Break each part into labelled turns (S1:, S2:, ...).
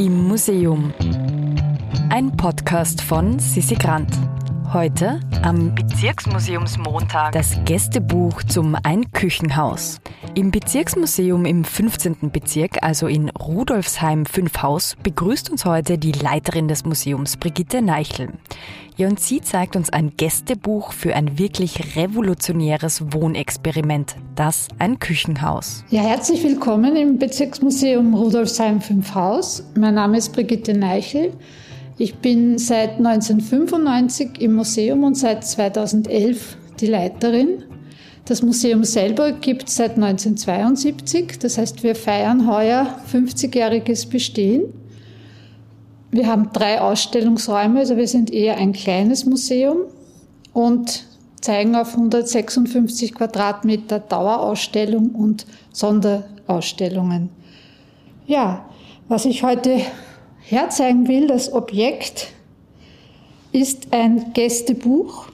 S1: im Museum. Ein Podcast von Sissi Grant. Heute am Bezirksmuseumsmontag das Gästebuch zum Einküchenhaus. Im Bezirksmuseum im 15. Bezirk, also in Rudolfsheim 5 Haus, begrüßt uns heute die Leiterin des Museums, Brigitte Neichel. Ja, und sie zeigt uns ein Gästebuch für ein wirklich revolutionäres Wohnexperiment, das ein Küchenhaus.
S2: Ja, herzlich willkommen im Bezirksmuseum Rudolfsheim 5 Haus. Mein Name ist Brigitte Neichel. Ich bin seit 1995 im Museum und seit 2011 die Leiterin. Das Museum selber gibt es seit 1972, das heißt wir feiern heuer 50-jähriges Bestehen. Wir haben drei Ausstellungsräume, also wir sind eher ein kleines Museum und zeigen auf 156 Quadratmeter Dauerausstellung und Sonderausstellungen. Ja, was ich heute herzeigen will, das Objekt ist ein Gästebuch.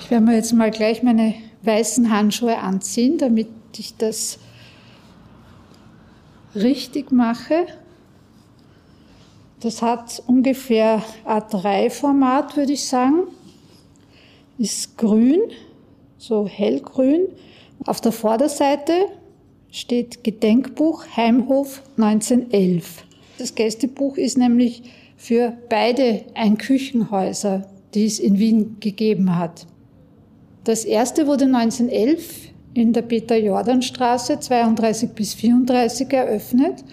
S2: Ich werde mir jetzt mal gleich meine weißen Handschuhe anziehen, damit ich das richtig mache. Das hat ungefähr A3-Format, würde ich sagen. Ist grün, so hellgrün. Auf der Vorderseite steht Gedenkbuch Heimhof 1911. Das Gästebuch ist nämlich für beide Einküchenhäuser, die es in Wien gegeben hat. Das erste wurde 1911 in der Peter-Jordan-Straße 32 bis 34 eröffnet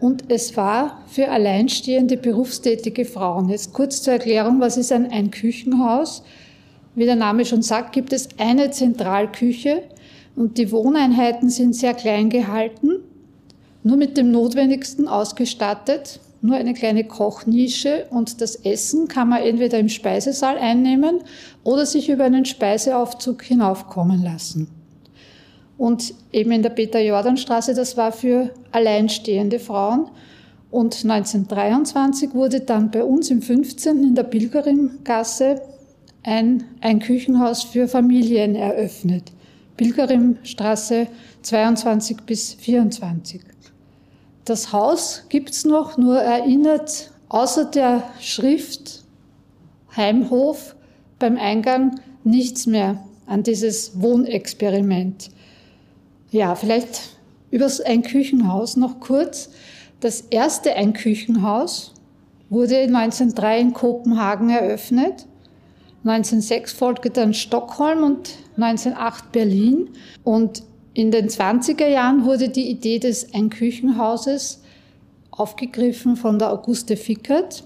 S2: und es war für alleinstehende berufstätige Frauen. Jetzt kurz zur Erklärung, was ist ein Einküchenhaus? Wie der Name schon sagt, gibt es eine Zentralküche und die Wohneinheiten sind sehr klein gehalten nur mit dem Notwendigsten ausgestattet, nur eine kleine Kochnische und das Essen kann man entweder im Speisesaal einnehmen oder sich über einen Speiseaufzug hinaufkommen lassen. Und eben in der Peter-Jordan-Straße, das war für alleinstehende Frauen. Und 1923 wurde dann bei uns im 15. in der Pilgerimgasse ein, ein Küchenhaus für Familien eröffnet. Pilgerimstraße 22 bis 24. Das Haus gibt's noch, nur erinnert außer der Schrift Heimhof beim Eingang nichts mehr an dieses Wohnexperiment. Ja, vielleicht über ein Küchenhaus noch kurz. Das erste Einküchenhaus wurde 1903 in Kopenhagen eröffnet. 1906 folgte dann Stockholm und 1908 Berlin. Und in den 20er Jahren wurde die Idee des Einküchenhauses aufgegriffen von der Auguste Fickert,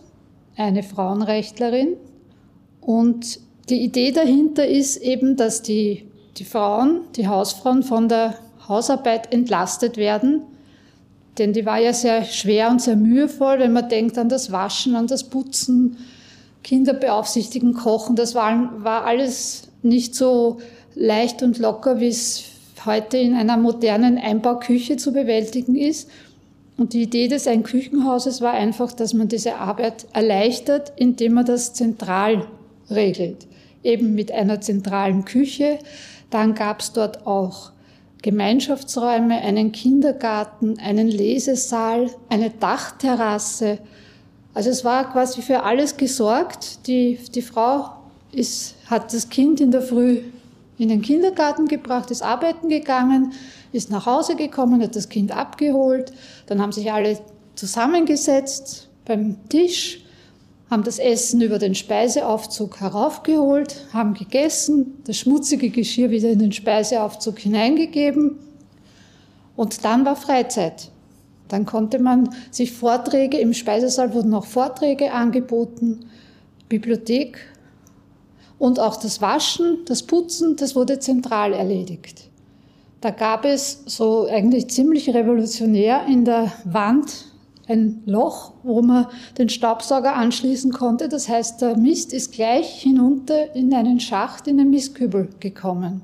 S2: eine Frauenrechtlerin. Und die Idee dahinter ist eben, dass die, die Frauen, die Hausfrauen von der Hausarbeit entlastet werden. Denn die war ja sehr schwer und sehr mühevoll, wenn man denkt an das Waschen, an das Putzen, Kinder beaufsichtigen, Kochen. Das war, war alles nicht so leicht und locker, wie es heute in einer modernen Einbauküche zu bewältigen ist. Und die Idee des Einküchenhauses war einfach, dass man diese Arbeit erleichtert, indem man das zentral regelt. Eben mit einer zentralen Küche. Dann gab es dort auch Gemeinschaftsräume, einen Kindergarten, einen Lesesaal, eine Dachterrasse. Also es war quasi für alles gesorgt. Die, die Frau ist, hat das Kind in der Früh in den Kindergarten gebracht, ist arbeiten gegangen, ist nach Hause gekommen, hat das Kind abgeholt. Dann haben sich alle zusammengesetzt beim Tisch, haben das Essen über den Speiseaufzug heraufgeholt, haben gegessen, das schmutzige Geschirr wieder in den Speiseaufzug hineingegeben. Und dann war Freizeit. Dann konnte man sich Vorträge, im Speisesaal wurden auch Vorträge angeboten, Bibliothek und auch das Waschen, das Putzen, das wurde zentral erledigt. Da gab es so eigentlich ziemlich revolutionär in der Wand ein Loch, wo man den Staubsauger anschließen konnte. Das heißt, der Mist ist gleich hinunter in einen Schacht, in den Mistkübel gekommen.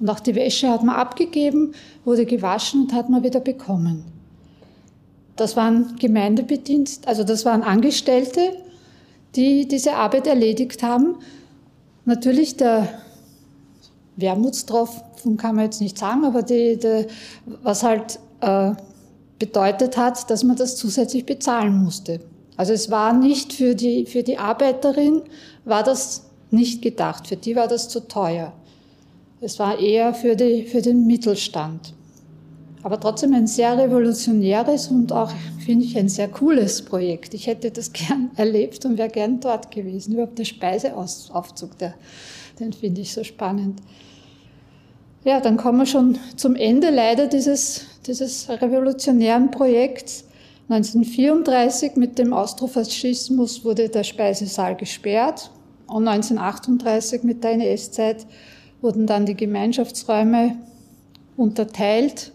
S2: Und auch die Wäsche hat man abgegeben, wurde gewaschen und hat man wieder bekommen. Das waren Gemeindebedienst, also das waren Angestellte, die diese Arbeit erledigt haben. Natürlich der Wermutstropfen kann man jetzt nicht sagen, aber die, die, was halt äh, bedeutet hat, dass man das zusätzlich bezahlen musste. Also es war nicht für die, für die Arbeiterin, war das nicht gedacht. Für die war das zu teuer. Es war eher für, die, für den Mittelstand. Aber trotzdem ein sehr revolutionäres und auch, finde ich, ein sehr cooles Projekt. Ich hätte das gern erlebt und wäre gern dort gewesen. Überhaupt der Speiseaufzug, der, den finde ich so spannend. Ja, dann kommen wir schon zum Ende leider dieses, dieses revolutionären Projekts. 1934 mit dem Austrofaschismus wurde der Speisesaal gesperrt und 1938 mit der NS-Zeit wurden dann die Gemeinschaftsräume unterteilt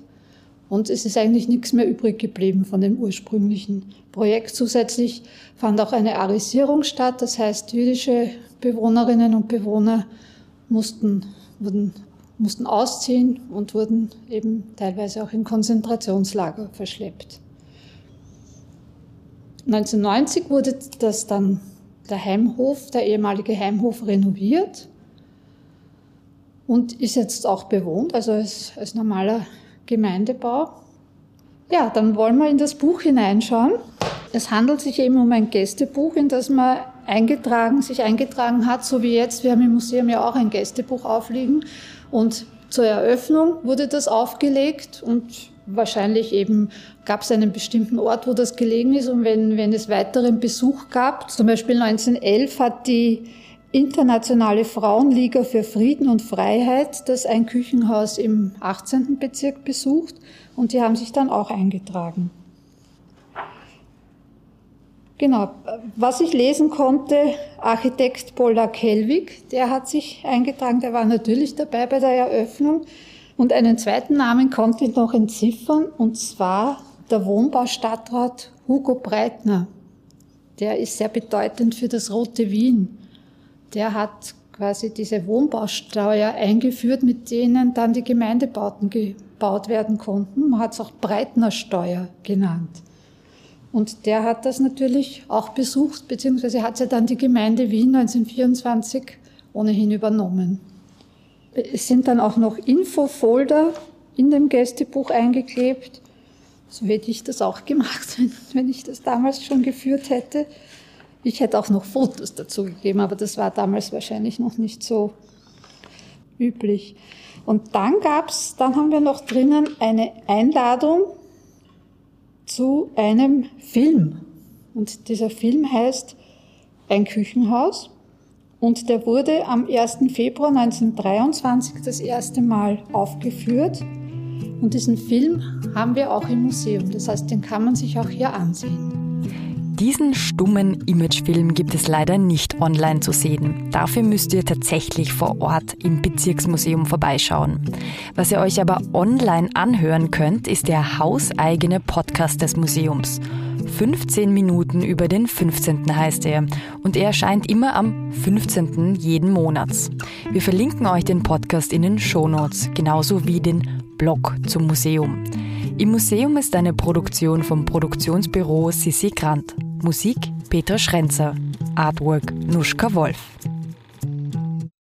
S2: und es ist eigentlich nichts mehr übrig geblieben von dem ursprünglichen Projekt. Zusätzlich fand auch eine Arisierung statt, das heißt jüdische Bewohnerinnen und Bewohner mussten, wurden mussten ausziehen und wurden eben teilweise auch in Konzentrationslager verschleppt. 1990 wurde das dann der Heimhof, der ehemalige Heimhof renoviert und ist jetzt auch bewohnt, also als, als normaler Gemeindebau. Ja, dann wollen wir in das Buch hineinschauen. Es handelt sich eben um ein Gästebuch, in das man eingetragen, sich eingetragen hat, so wie jetzt. Wir haben im Museum ja auch ein Gästebuch aufliegen und zur Eröffnung wurde das aufgelegt und wahrscheinlich eben gab es einen bestimmten Ort, wo das gelegen ist. Und wenn, wenn es weiteren Besuch gab, zum Beispiel 1911 hat die Internationale Frauenliga für Frieden und Freiheit das ein Küchenhaus im 18. Bezirk besucht und die haben sich dann auch eingetragen. Genau, was ich lesen konnte, Architekt Pollak Helwig, der hat sich eingetragen, der war natürlich dabei bei der Eröffnung. Und einen zweiten Namen konnte ich noch entziffern, und zwar der Wohnbaustadtrat Hugo Breitner. Der ist sehr bedeutend für das Rote Wien. Der hat quasi diese Wohnbausteuer eingeführt, mit denen dann die Gemeindebauten gebaut werden konnten. Man hat es auch Breitnersteuer genannt. Und der hat das natürlich auch besucht, beziehungsweise hat ja dann die Gemeinde Wien 1924 ohnehin übernommen. Es sind dann auch noch Infofolder in dem Gästebuch eingeklebt. So hätte ich das auch gemacht, wenn ich das damals schon geführt hätte. Ich hätte auch noch Fotos dazu gegeben, aber das war damals wahrscheinlich noch nicht so üblich. Und dann gab's, dann haben wir noch drinnen eine Einladung zu einem Film. Und dieser Film heißt Ein Küchenhaus. Und der wurde am 1. Februar 1923 das erste Mal aufgeführt. Und diesen Film haben wir auch im Museum. Das heißt, den kann man sich auch hier ansehen.
S1: Diesen stummen Imagefilm gibt es leider nicht online zu sehen. Dafür müsst ihr tatsächlich vor Ort im Bezirksmuseum vorbeischauen. Was ihr euch aber online anhören könnt, ist der hauseigene Podcast des Museums. 15 Minuten über den 15. heißt er und er erscheint immer am 15. jeden Monats. Wir verlinken euch den Podcast in den Shownotes, genauso wie den Blog zum Museum. Im Museum ist eine Produktion vom Produktionsbüro Sissi Grant. Musik Peter Schrenzer. Artwork Nuschka Wolf.